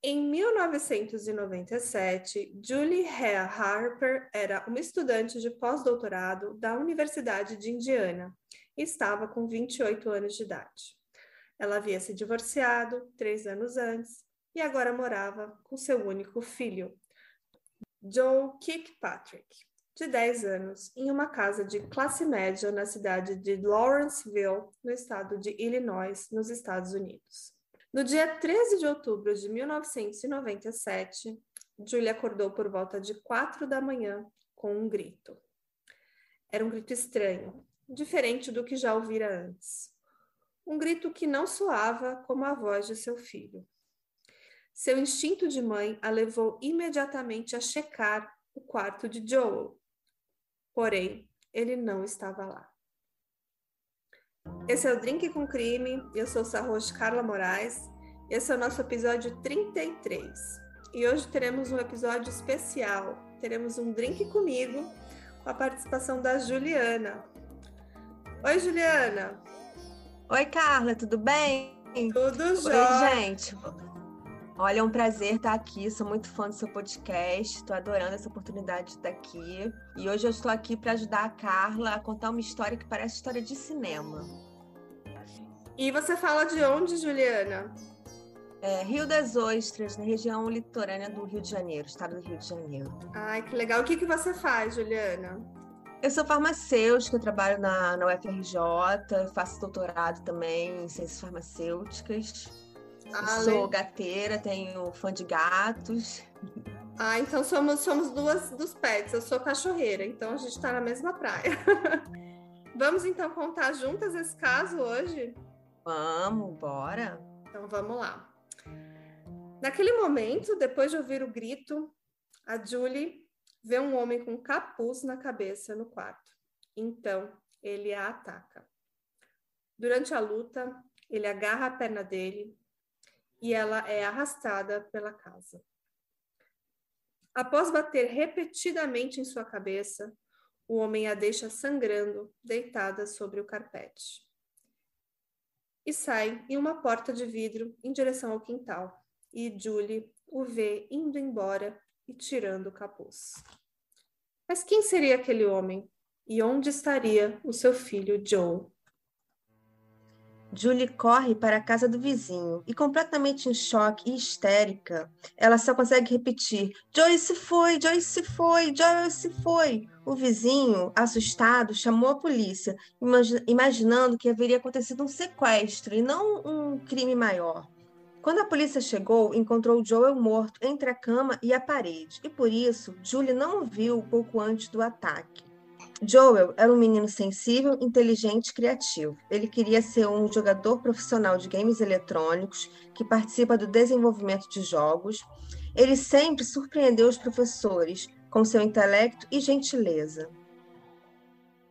Em 1997, Julie Harper era uma estudante de pós-doutorado da Universidade de Indiana e estava com 28 anos de idade. Ela havia se divorciado três anos antes e agora morava com seu único filho, Joe Kirkpatrick, de 10 anos, em uma casa de classe média na cidade de Lawrenceville, no estado de Illinois, nos Estados Unidos. No dia 13 de outubro de 1997, Julia acordou por volta de quatro da manhã com um grito. Era um grito estranho, diferente do que já ouvira antes. Um grito que não soava como a voz de seu filho. Seu instinto de mãe a levou imediatamente a checar o quarto de Joel. Porém, ele não estava lá. Esse é o Drink com Crime. Eu sou Sarroz Carla Moraes. Esse é o nosso episódio 33. E hoje teremos um episódio especial. Teremos um drink comigo com a participação da Juliana. Oi, Juliana. Oi, Carla, tudo bem? Tudo jóia. Oi, gente. Olha, é um prazer estar aqui. Sou muito fã do seu podcast. Estou adorando essa oportunidade de estar aqui. E hoje eu estou aqui para ajudar a Carla a contar uma história que parece história de cinema. E você fala de onde, Juliana? É, Rio das Ostras, na região litorânea do Rio de Janeiro, estado do Rio de Janeiro. Ai, que legal. O que, que você faz, Juliana? Eu sou farmacêutica, eu trabalho na, na UFRJ, faço doutorado também em ciências farmacêuticas. Ah, sou gateira, tenho fã de gatos. Ah, então somos, somos duas dos pets. Eu sou cachorreira, então a gente está na mesma praia. vamos então contar juntas esse caso hoje? Vamos, bora. Então vamos lá. Naquele momento, depois de ouvir o grito, a Julie vê um homem com capuz na cabeça no quarto. Então, ele a ataca. Durante a luta, ele agarra a perna dele e ela é arrastada pela casa. Após bater repetidamente em sua cabeça, o homem a deixa sangrando, deitada sobre o carpete e sai em uma porta de vidro em direção ao quintal. E Julie o vê indo embora e tirando o capuz. Mas quem seria aquele homem? E onde estaria o seu filho Joe? Julie corre para a casa do vizinho e, completamente em choque e histérica, ela só consegue repetir: Joyce foi, Joyce foi, Joyce foi. O vizinho, assustado, chamou a polícia, imaginando que haveria acontecido um sequestro e não um crime maior. Quando a polícia chegou, encontrou Joel morto entre a cama e a parede, e por isso Julie não o viu pouco antes do ataque. Joel era um menino sensível, inteligente e criativo. Ele queria ser um jogador profissional de games eletrônicos que participa do desenvolvimento de jogos. Ele sempre surpreendeu os professores com seu intelecto e gentileza.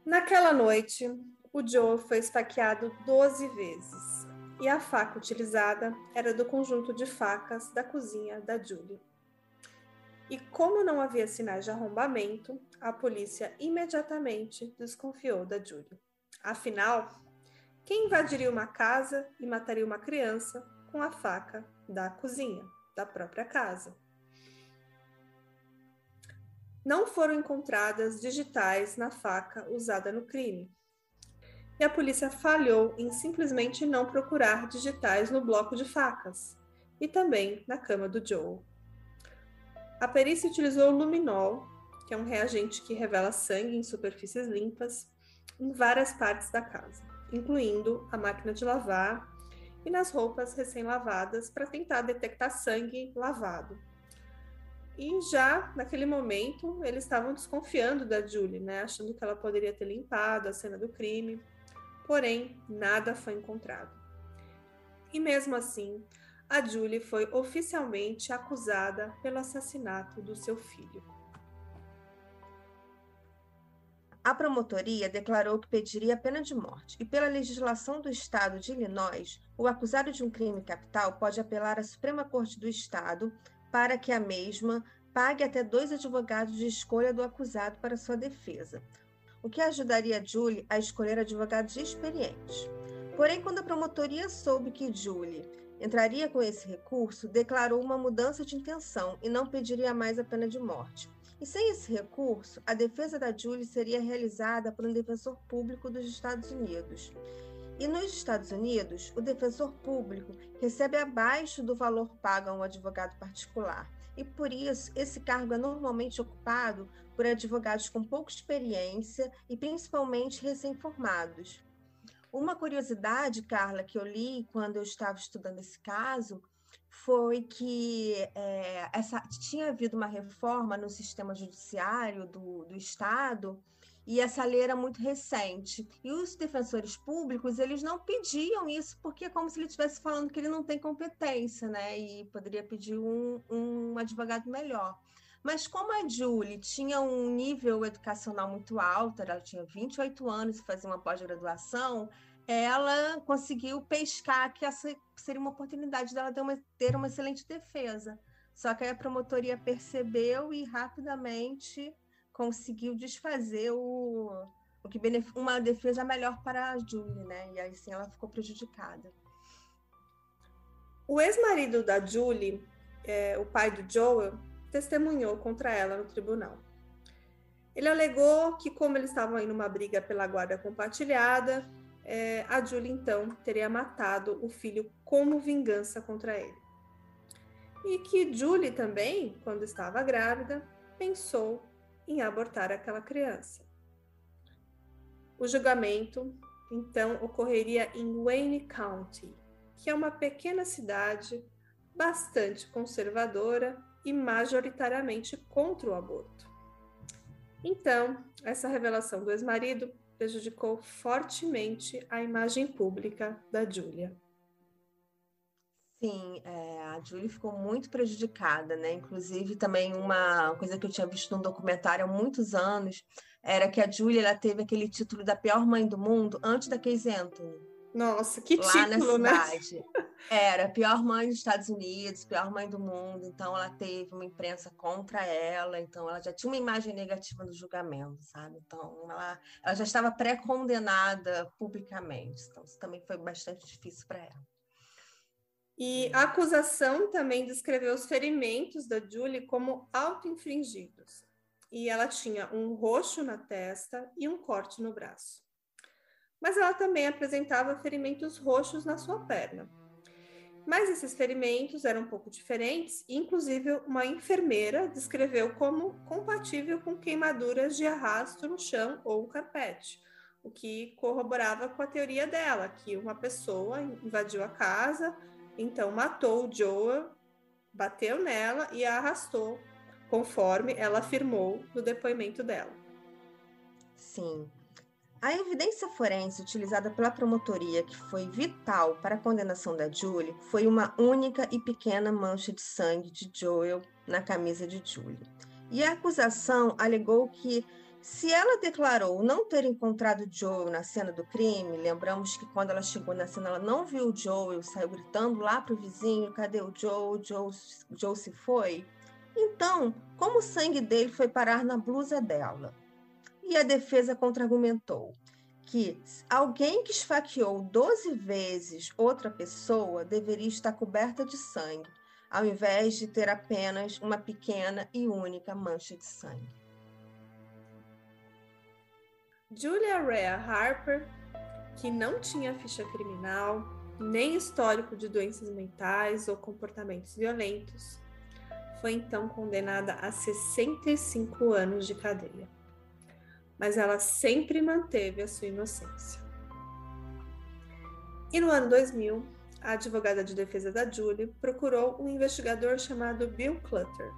Naquela noite, o Joel foi esfaqueado 12 vezes e a faca utilizada era do conjunto de facas da cozinha da Julie. E como não havia sinais de arrombamento, a polícia imediatamente desconfiou da Julie. Afinal, quem invadiria uma casa e mataria uma criança com a faca da cozinha, da própria casa? Não foram encontradas digitais na faca usada no crime. E a polícia falhou em simplesmente não procurar digitais no bloco de facas e também na cama do Joe. A perícia utilizou o luminol, que é um reagente que revela sangue em superfícies limpas, em várias partes da casa, incluindo a máquina de lavar e nas roupas recém-lavadas para tentar detectar sangue lavado. E já naquele momento eles estavam desconfiando da Julie, né, achando que ela poderia ter limpado a cena do crime. Porém, nada foi encontrado. E mesmo assim, a Julie foi oficialmente acusada pelo assassinato do seu filho. A promotoria declarou que pediria a pena de morte, e pela legislação do estado de Illinois, o acusado de um crime capital pode apelar à Suprema Corte do Estado para que a mesma pague até dois advogados de escolha do acusado para sua defesa, o que ajudaria Julie a escolher advogados experientes. Porém, quando a promotoria soube que Julie entraria com esse recurso, declarou uma mudança de intenção e não pediria mais a pena de morte. E sem esse recurso, a defesa da Julie seria realizada por um defensor público dos Estados Unidos. E nos Estados Unidos, o defensor público recebe abaixo do valor pago a um advogado particular. E por isso, esse cargo é normalmente ocupado por advogados com pouca experiência e principalmente recém-formados. Uma curiosidade, Carla, que eu li quando eu estava estudando esse caso, foi que é, essa, tinha havido uma reforma no sistema judiciário do, do Estado e essa lei era muito recente. E os defensores públicos, eles não pediam isso porque é como se ele estivesse falando que ele não tem competência, né? E poderia pedir um, um advogado melhor. Mas como a Julie tinha um nível educacional muito alto, ela tinha 28 anos e fazia uma pós-graduação, ela conseguiu pescar que essa seria uma oportunidade dela ter uma, ter uma excelente defesa. Só que aí a promotoria percebeu e rapidamente conseguiu desfazer o, o que uma defesa melhor para a Julie, né? E aí sim ela ficou prejudicada. O ex-marido da Julie, é, o pai do Joel, testemunhou contra ela no tribunal. Ele alegou que, como eles estavam em uma briga pela guarda compartilhada, é, a Julie então teria matado o filho como vingança contra ele. E que Julie também, quando estava grávida, pensou em abortar aquela criança. O julgamento então ocorreria em Wayne County, que é uma pequena cidade bastante conservadora e majoritariamente contra o aborto. Então, essa revelação do ex-marido prejudicou fortemente a imagem pública da Júlia. Sim, é, a Julie ficou muito prejudicada, né? Inclusive, também uma coisa que eu tinha visto num documentário há muitos anos era que a Julie ela teve aquele título da pior mãe do mundo antes da Casey Anthony. Nossa, que lá título, na né? cidade. Né? Era pior mãe dos Estados Unidos, pior mãe do mundo. Então, ela teve uma imprensa contra ela. Então, ela já tinha uma imagem negativa no julgamento, sabe? Então, ela, ela já estava pré-condenada publicamente. Então, isso também foi bastante difícil para ela. E a acusação também descreveu os ferimentos da Julie como auto-infringidos. E ela tinha um roxo na testa e um corte no braço. Mas ela também apresentava ferimentos roxos na sua perna. Mas esses ferimentos eram um pouco diferentes, e inclusive uma enfermeira descreveu como compatível com queimaduras de arrasto no chão ou carpete, o que corroborava com a teoria dela, que uma pessoa invadiu a casa, então matou o Joel, bateu nela e a arrastou, conforme ela afirmou no depoimento dela. Sim. A evidência forense utilizada pela promotoria, que foi vital para a condenação da Julie, foi uma única e pequena mancha de sangue de Joel na camisa de Julie. E a acusação alegou que se ela declarou não ter encontrado Joel na cena do crime, lembramos que quando ela chegou na cena ela não viu Joel, saiu gritando lá para o vizinho: cadê o Joe? Joe? Joe se foi. Então, como o sangue dele foi parar na blusa dela? E a defesa contra-argumentou que alguém que esfaqueou 12 vezes outra pessoa deveria estar coberta de sangue, ao invés de ter apenas uma pequena e única mancha de sangue. Julia Rhea Harper, que não tinha ficha criminal, nem histórico de doenças mentais ou comportamentos violentos, foi então condenada a 65 anos de cadeia. Mas ela sempre manteve a sua inocência. E no ano 2000, a advogada de defesa da Julie procurou um investigador chamado Bill Clutter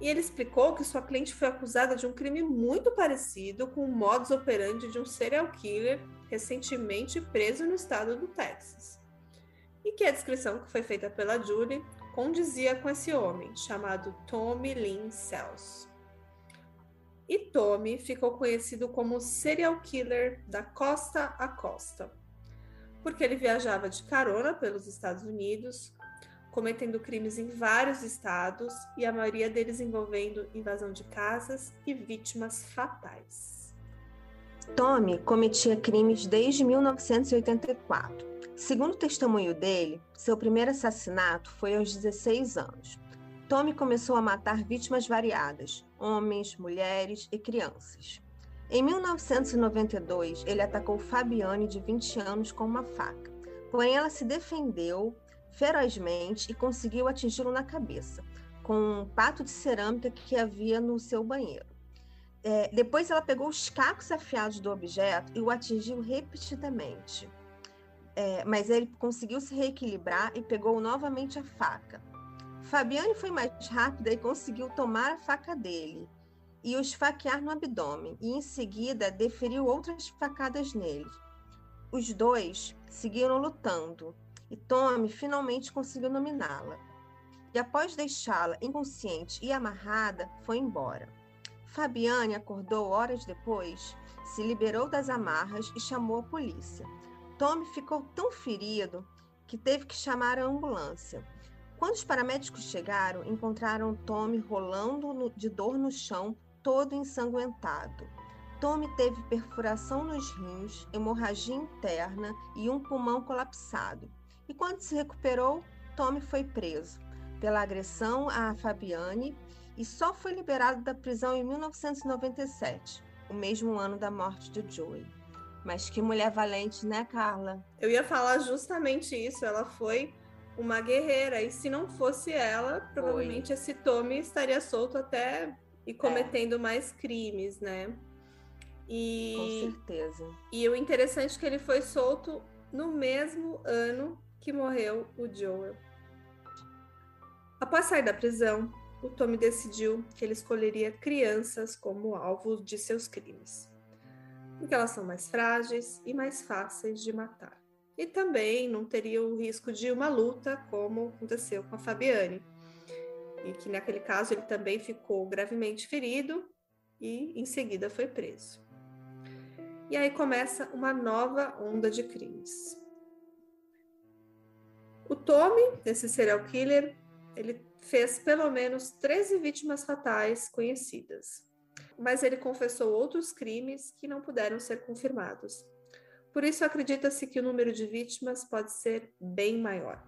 e ele explicou que sua cliente foi acusada de um crime muito parecido com o modus operandi de um serial killer recentemente preso no estado do Texas. E que a descrição que foi feita pela Julie condizia com esse homem, chamado Tommy Lynn Sells. E Tommy ficou conhecido como serial killer da costa a costa, porque ele viajava de carona pelos Estados Unidos, cometendo crimes em vários estados e a maioria deles envolvendo invasão de casas e vítimas fatais. Tommy cometia crimes desde 1984. Segundo o testemunho dele, seu primeiro assassinato foi aos 16 anos. Tommy começou a matar vítimas variadas, homens, mulheres e crianças. Em 1992, ele atacou Fabiane, de 20 anos, com uma faca. Porém, ela se defendeu ferozmente e conseguiu atingi-lo na cabeça, com um pato de cerâmica que havia no seu banheiro. É, depois, ela pegou os cacos afiados do objeto e o atingiu repetidamente. É, mas ele conseguiu se reequilibrar e pegou novamente a faca. Fabiane foi mais rápida e conseguiu tomar a faca dele e o esfaquear no abdômen, e em seguida deferiu outras facadas nele. Os dois seguiram lutando, e Tommy finalmente conseguiu dominá-la. E após deixá-la inconsciente e amarrada, foi embora. Fabiane acordou horas depois, se liberou das amarras e chamou a polícia. Tommy ficou tão ferido que teve que chamar a ambulância. Quando os paramédicos chegaram, encontraram Tommy rolando de dor no chão todo ensanguentado. Tommy teve perfuração nos rins, hemorragia interna e um pulmão colapsado. E quando se recuperou, Tommy foi preso pela agressão a Fabiane e só foi liberado da prisão em 1997, o mesmo ano da morte de Joey. Mas que mulher valente, né, Carla? Eu ia falar justamente isso. Ela foi uma guerreira. E se não fosse ela, provavelmente foi. esse Tommy estaria solto até e é. cometendo é. mais crimes, né? E, Com certeza. E o interessante é que ele foi solto no mesmo ano que morreu o Joel. Após sair da prisão, o Tommy decidiu que ele escolheria crianças como alvo de seus crimes, porque elas são mais frágeis e mais fáceis de matar. E também não teria o risco de uma luta, como aconteceu com a Fabiane, e que naquele caso ele também ficou gravemente ferido e em seguida foi preso. E aí começa uma nova onda de crimes. O Tommy, esse serial killer, ele fez pelo menos 13 vítimas fatais conhecidas, mas ele confessou outros crimes que não puderam ser confirmados. Por isso, acredita-se que o número de vítimas pode ser bem maior.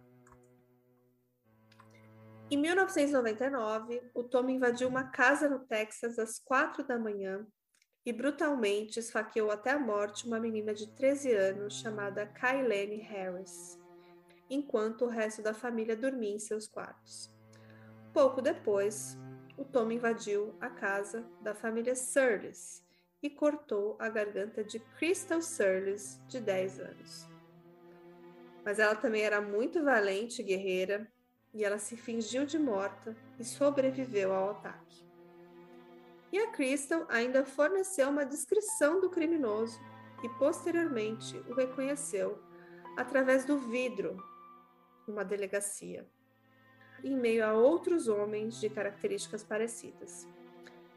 Em 1999, o Tom invadiu uma casa no Texas às quatro da manhã e brutalmente esfaqueou até a morte uma menina de 13 anos chamada Kailene Harris, enquanto o resto da família dormia em seus quartos. Pouco depois, o Tom invadiu a casa da família Surles e cortou a garganta de Crystal Surles, de 10 anos. Mas ela também era muito valente e guerreira e ela se fingiu de morta e sobreviveu ao ataque. E a Crystal ainda forneceu uma descrição do criminoso e posteriormente o reconheceu através do vidro numa delegacia, em meio a outros homens de características parecidas.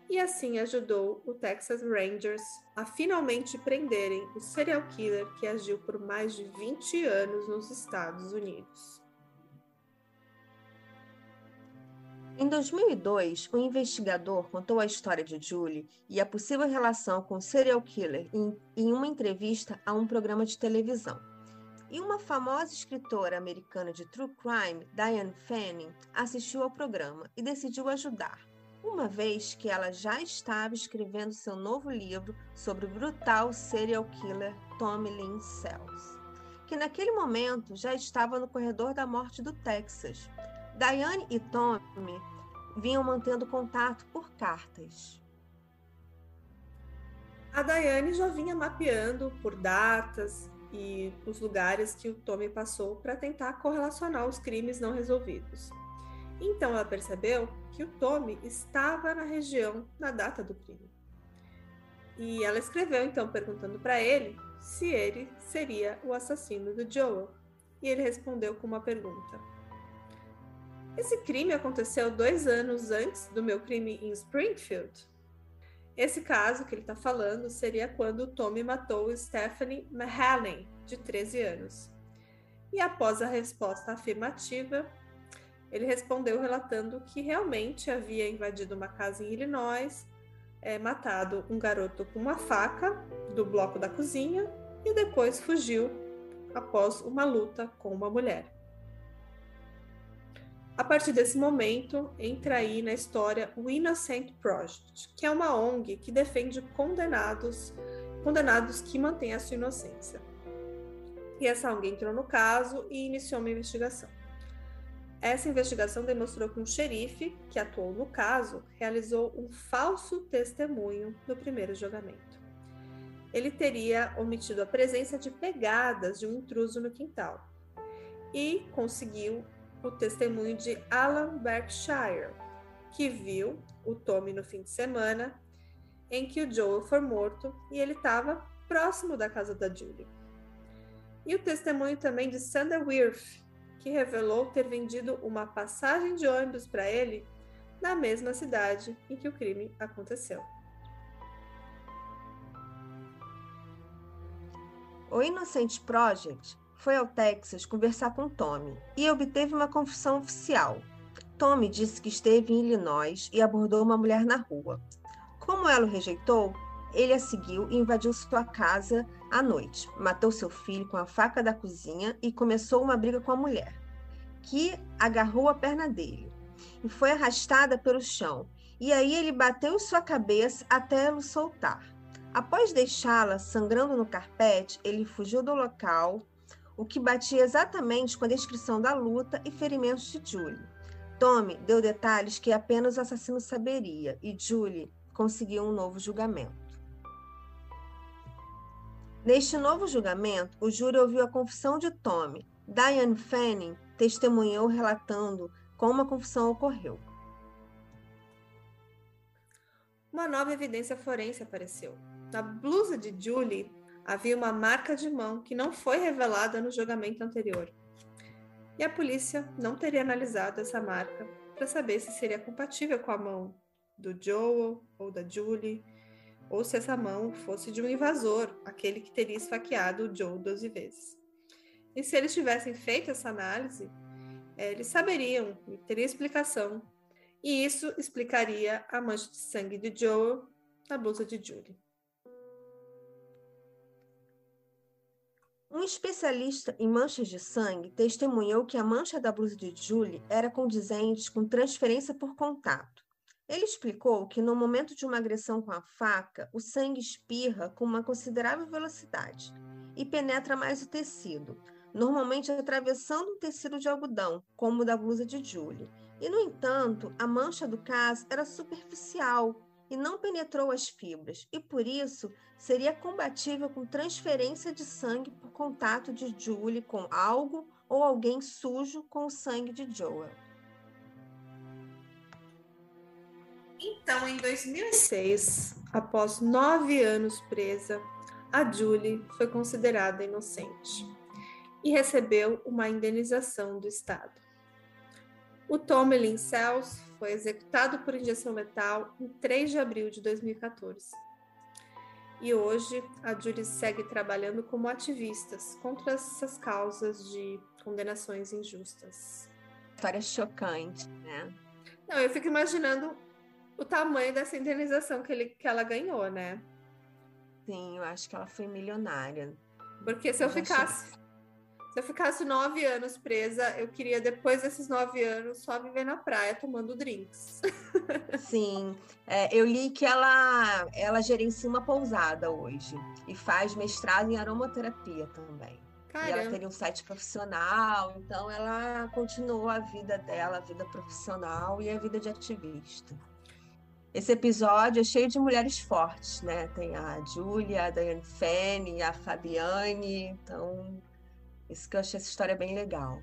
E assim ajudou o Texas Rangers a finalmente prenderem o serial killer que agiu por mais de 20 anos nos Estados Unidos. Em 2002, o investigador contou a história de Julie e a possível relação com o serial killer em, em uma entrevista a um programa de televisão. E uma famosa escritora americana de true crime, Diane Fanning, assistiu ao programa e decidiu ajudar, uma vez que ela já estava escrevendo seu novo livro sobre o brutal serial killer Tommy Lynn Sells, que naquele momento já estava no corredor da morte do Texas Diane e Tommy vinham mantendo contato por cartas. A Diane já vinha mapeando por datas e os lugares que o Tommy passou para tentar correlacionar os crimes não resolvidos. Então ela percebeu que o Tommy estava na região na data do crime. E ela escreveu então perguntando para ele se ele seria o assassino do Joel. E ele respondeu com uma pergunta: esse crime aconteceu dois anos antes do meu crime em Springfield. Esse caso que ele está falando seria quando Tommy matou Stephanie Mahalan, de 13 anos. E após a resposta afirmativa, ele respondeu relatando que realmente havia invadido uma casa em Illinois, é, matado um garoto com uma faca do bloco da cozinha e depois fugiu após uma luta com uma mulher. A partir desse momento, entra aí na história o Innocent Project, que é uma ONG que defende condenados, condenados que mantêm a sua inocência. E essa ONG entrou no caso e iniciou uma investigação. Essa investigação demonstrou que um xerife que atuou no caso realizou um falso testemunho no primeiro julgamento. Ele teria omitido a presença de pegadas de um intruso no quintal e conseguiu o testemunho de Alan Berkshire, que viu o Tommy no fim de semana em que o Joel foi morto e ele estava próximo da casa da Julie. E o testemunho também de Sander Wirth, que revelou ter vendido uma passagem de ônibus para ele na mesma cidade em que o crime aconteceu. O Innocent Project foi ao Texas conversar com Tommy e obteve uma confissão oficial. Tommy disse que esteve em Illinois e abordou uma mulher na rua. Como ela o rejeitou, ele a seguiu e invadiu sua casa à noite. Matou seu filho com a faca da cozinha e começou uma briga com a mulher, que agarrou a perna dele e foi arrastada pelo chão. E aí ele bateu sua cabeça até o soltar. Após deixá-la sangrando no carpete, ele fugiu do local o que batia exatamente com a descrição da luta e ferimentos de Julie. Tommy deu detalhes que apenas o assassino saberia e Julie conseguiu um novo julgamento. Neste novo julgamento, o júri ouviu a confissão de Tommy. Diane Fanning testemunhou relatando como a confissão ocorreu. Uma nova evidência forense apareceu. Na blusa de Julie havia uma marca de mão que não foi revelada no julgamento anterior. E a polícia não teria analisado essa marca para saber se seria compatível com a mão do Joel ou da Julie, ou se essa mão fosse de um invasor, aquele que teria esfaqueado o Joe 12 vezes. E se eles tivessem feito essa análise, é, eles saberiam, teria explicação. E isso explicaria a mancha de sangue de Joel na blusa de Julie. Um especialista em manchas de sangue testemunhou que a mancha da blusa de Julie era condizente com transferência por contato. Ele explicou que no momento de uma agressão com a faca, o sangue espirra com uma considerável velocidade e penetra mais o tecido, normalmente atravessando um tecido de algodão, como o da blusa de Julie. E, no entanto, a mancha do caso era superficial e não penetrou as fibras, e por isso seria compatível com transferência de sangue por contato de Julie com algo ou alguém sujo com o sangue de Joel. Então, em 2006, após nove anos presa, a Julie foi considerada inocente e recebeu uma indenização do Estado. O Tomlin Cells foi executado por injeção letal em 3 de abril de 2014. E hoje a Julie segue trabalhando como ativistas contra essas causas de condenações injustas. História chocante, né? Não, eu fico imaginando o tamanho dessa indenização que, ele, que ela ganhou, né? Sim, eu acho que ela foi milionária. Porque se eu, eu ficasse se eu ficasse nove anos presa, eu queria, depois desses nove anos, só viver na praia tomando drinks. Sim, é, eu li que ela, ela gerencia uma pousada hoje e faz mestrado em aromaterapia também. Caramba. E ela teria um site profissional, então ela continuou a vida dela, a vida profissional e a vida de ativista. Esse episódio é cheio de mulheres fortes, né? Tem a Júlia, a Diane Fanny, a Fabiane, então isso que eu achei essa história bem legal.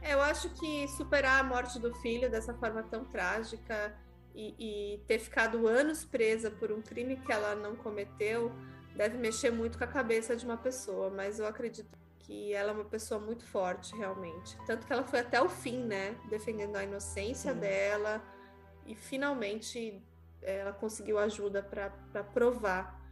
É, eu acho que superar a morte do filho dessa forma tão trágica e, e, ter ficado anos presa por um crime que ela não cometeu deve mexer muito com a cabeça de uma pessoa, mas eu acredito que ela é uma pessoa muito forte, realmente. Tanto que ela foi até o fim, né? Defendendo a inocência Sim. dela e finalmente ela conseguiu ajuda para provar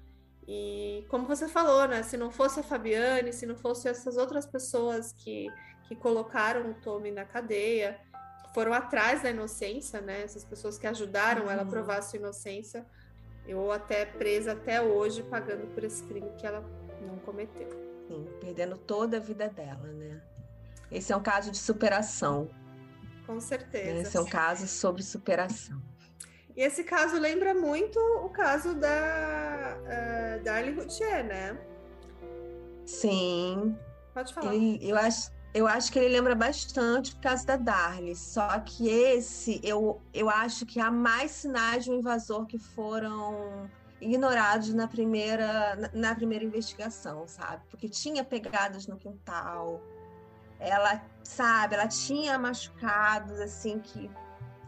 e como você falou, né? Se não fosse a Fabiane, se não fosse essas outras pessoas que, que colocaram o Tommy na cadeia, foram atrás da inocência, né? Essas pessoas que ajudaram uhum. ela a uhum. provar a sua inocência, ou até presa até hoje, pagando por esse crime que ela não cometeu. Sim, perdendo toda a vida dela, né? Esse é um caso de superação. Com certeza. Esse é um caso sobre superação. E esse caso lembra muito o caso da uh, Darlie Routier, né? Sim. Pode falar. Ele, eu, acho, eu acho que ele lembra bastante o caso da Darlie, só que esse, eu, eu acho que há mais sinais de um invasor que foram ignorados na primeira, na, na primeira investigação, sabe? Porque tinha pegadas no quintal, ela, sabe, ela tinha machucados, assim, que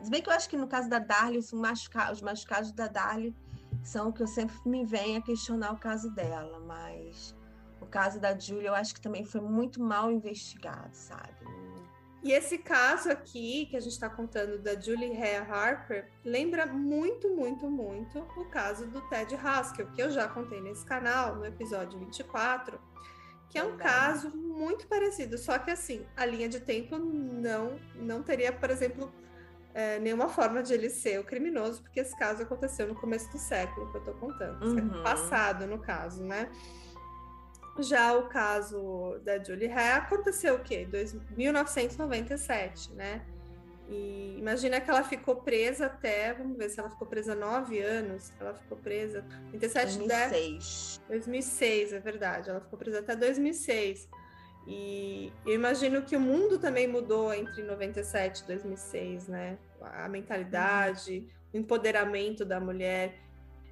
se bem que eu acho que no caso da Darly, os machucados da Darly são o que eu sempre me venho a questionar o caso dela, mas o caso da Julia eu acho que também foi muito mal investigado, sabe? E esse caso aqui que a gente está contando da Julie Hare Harper lembra muito, muito, muito o caso do Ted Haskell, que eu já contei nesse canal, no episódio 24, que é um caso muito parecido, só que assim, a linha de tempo não, não teria, por exemplo, é, nenhuma forma de ele ser o criminoso, porque esse caso aconteceu no começo do século que eu estou contando, uhum. passado no caso, né? Já o caso da Julie Hay aconteceu o quê? Dois, 1997, né? E imagina que ela ficou presa até, vamos ver se ela ficou presa nove anos. Ela ficou presa 27 2006. 10, 2006, é verdade. Ela ficou presa até 2006. E eu imagino que o mundo também mudou entre 97 e 2006, né? A mentalidade, o empoderamento da mulher.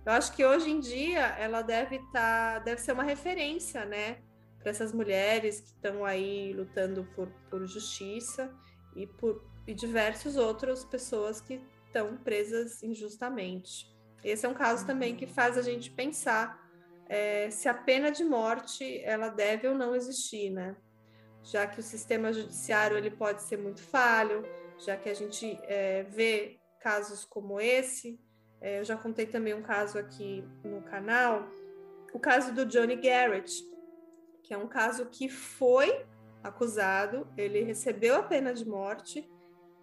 Eu acho que hoje em dia ela deve estar, tá, deve ser uma referência, né? Para essas mulheres que estão aí lutando por, por justiça e por e diversas outras pessoas que estão presas injustamente. Esse é um caso também que faz a gente pensar é, se a pena de morte ela deve ou não existir, né? Já que o sistema judiciário ele pode ser muito falho, já que a gente é, vê casos como esse. É, eu já contei também um caso aqui no canal, o caso do Johnny Garrett, que é um caso que foi acusado, ele recebeu a pena de morte,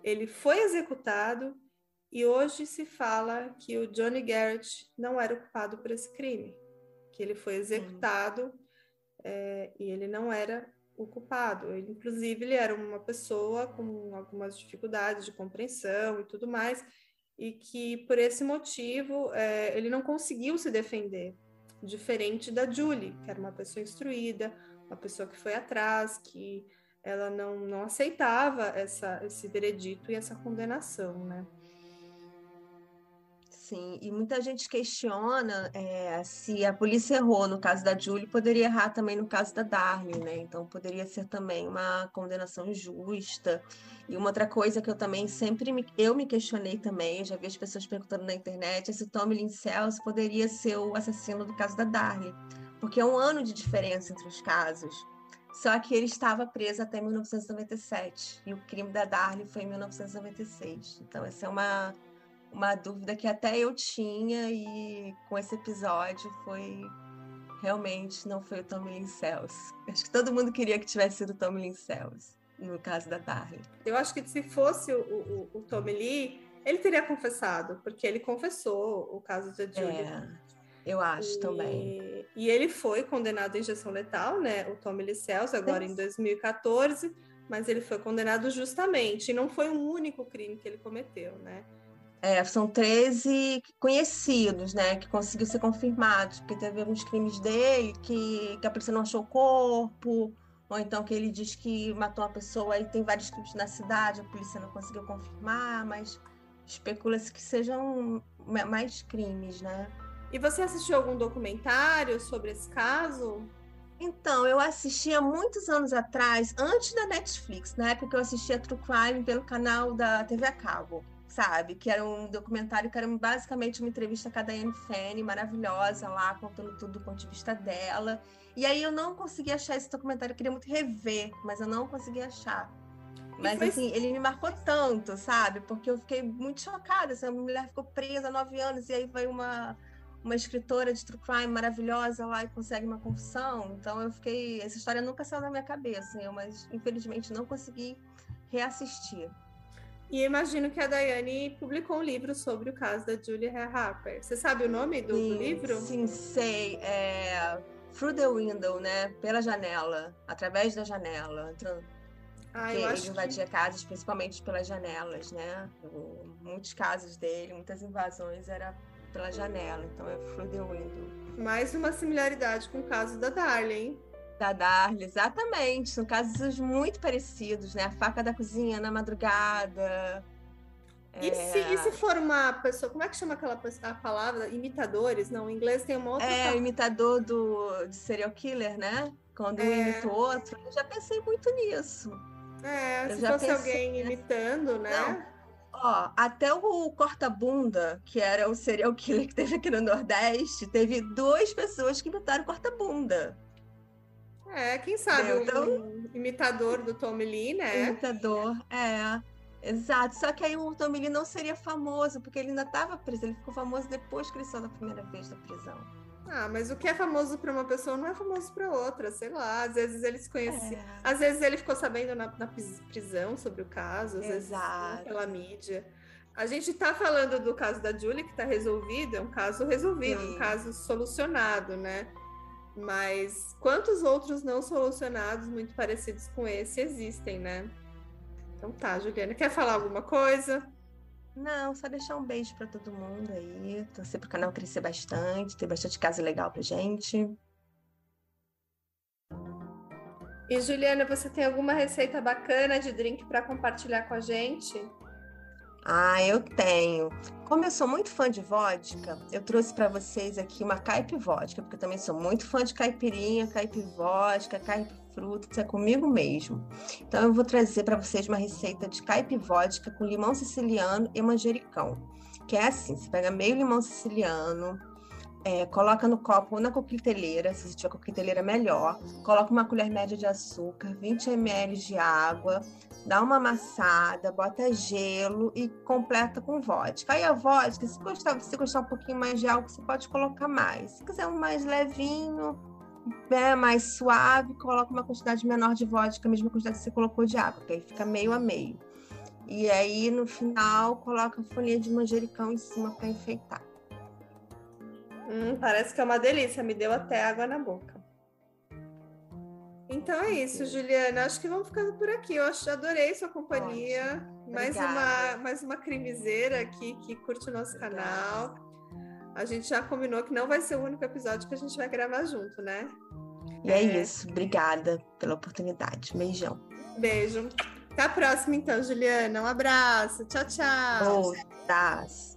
ele foi executado e hoje se fala que o Johnny Garrett não era culpado por esse crime que ele foi executado é, e ele não era o culpado. Ele, inclusive, ele era uma pessoa com algumas dificuldades de compreensão e tudo mais, e que por esse motivo é, ele não conseguiu se defender, diferente da Julie, que era uma pessoa instruída, uma pessoa que foi atrás, que ela não, não aceitava essa, esse veredito e essa condenação, né? Sim, e muita gente questiona é, se a polícia errou no caso da Julie, poderia errar também no caso da Darlene, né? Então poderia ser também uma condenação injusta. E uma outra coisa que eu também sempre me, eu me questionei também, já vi as pessoas perguntando na internet, é se Tommy Cells poderia ser o assassino do caso da Darlene, porque é um ano de diferença entre os casos. Só que ele estava preso até 1997 e o crime da Darlene foi em 1996. Então essa é uma uma dúvida que até eu tinha e com esse episódio foi realmente não foi o Tommy Lee Cells. Acho que todo mundo queria que tivesse sido o Tommy Lee Cells, no caso da Darlene. Eu acho que se fosse o, o, o Tommy Lee, ele teria confessado, porque ele confessou o caso da Julia. É, eu acho e, também. E ele foi condenado à injeção letal, né? O Tommy Lee agora em 2014, mas ele foi condenado justamente. E não foi um único crime que ele cometeu, né? É, são 13 conhecidos, né, que conseguiu ser confirmados, porque teve alguns crimes dele que, que a polícia não achou o corpo, ou então que ele diz que matou uma pessoa e tem vários crimes na cidade, a polícia não conseguiu confirmar, mas especula-se que sejam mais crimes, né? E você assistiu algum documentário sobre esse caso? Então, eu assisti há muitos anos atrás, antes da Netflix, na época que eu assistia True Crime pelo canal da TV a cabo sabe? Que era um documentário que era basicamente uma entrevista com a Diane Fanny, maravilhosa lá, contando tudo do ponto de vista dela. E aí eu não consegui achar esse documentário, eu queria muito rever, mas eu não consegui achar. Mas foi... assim, ele me marcou tanto, sabe? Porque eu fiquei muito chocada. Essa assim, mulher ficou presa há nove anos e aí vai uma, uma escritora de true crime maravilhosa lá e consegue uma confissão. Então eu fiquei. Essa história nunca saiu da minha cabeça, eu, mas infelizmente não consegui reassistir. E imagino que a Daiane publicou um livro sobre o caso da Julia Harper. Você sabe o nome do, sim, do livro? Sim, sei. É through the window, né? Pela janela, através da janela. Então, Ah, que eu ele invadia que... casas principalmente pelas janelas, né? O- muitos casos dele, muitas invasões era pela janela, então é through the window. mais uma similaridade com o caso da Darlene? Da Darla, exatamente. São casos muito parecidos, né? A faca da cozinha na madrugada. E, se, e se for uma pessoa, como é que chama aquela a palavra? Imitadores? Não, em inglês tem uma outra É, o palavra. imitador do, de serial killer, né? Quando um É. imita o outro. Eu já pensei muito nisso. É, se fosse pensei alguém imitando, né? Ó, até o corta-bunda, que era o serial killer que teve aqui no Nordeste, teve duas pessoas que imitaram o corta-bunda. É, quem sabe Meu, então- um imitador do Tommy Lee, né? Imitador, é. Exato. Só que aí o Tommy Lee não seria famoso, porque ele ainda estava preso. Ele ficou famoso depois que ele saiu da primeira vez da prisão. Ah, mas o que é famoso para uma pessoa não é famoso para outra, sei lá. Às vezes ele se conhecia. É. Às vezes ele ficou sabendo na, na pris- prisão sobre o caso, às vezes né, Exato. pela mídia. A gente tá falando do caso da Julie, que tá resolvido, é um caso resolvido, um Sim. caso solucionado, né? Mas quantos outros não solucionados, muito parecidos com esse, existem, né? Então tá, Juliana, quer falar alguma coisa? Não, só deixar um beijo pra todo mundo aí. Torcer pro canal crescer bastante, ter bastante casa legal pra gente. E Juliana, você tem alguma receita bacana de drink para compartilhar com a gente? Ah, eu tenho. Como eu sou muito fã de vodka, eu trouxe pra vocês aqui uma caipivódica, porque eu também sou muito fã de caipirinha, caipivódica, caipifruta, é comigo mesmo. Então eu vou trazer pra vocês uma receita de caipivódica com limão siciliano e manjericão. Que é assim, você pega meio limão siciliano, é, coloca no copo ou na coqueteleira, se tiver coqueteleira melhor, coloca uma colher média de açúcar, 20 ml de água, dá uma amassada, bota gelo e completa com vodka. Aí a vodka, se gostar, se gostar um pouquinho mais de álcool, você pode colocar mais. Se quiser um mais levinho, né, mais suave, coloca uma quantidade menor de vodka, a mesma quantidade que você colocou de água, que aí fica meio a meio. E aí no final coloca folhinha de manjericão em cima para enfeitar. Hum, parece que é uma delícia, me deu até água na boca. Então é isso, Juliana. Acho que vamos ficando por aqui. Eu acho, adorei sua companhia. Mais uma, mais uma crimiseira aqui que curte o nosso Obrigada. canal. A gente já combinou que não vai ser o único episódio que a gente vai gravar junto, né? E é, É. isso. Obrigada pela oportunidade. Beijão. Beijo. Até a próxima, então, Juliana. Um abraço. Tchau, tchau. Outras.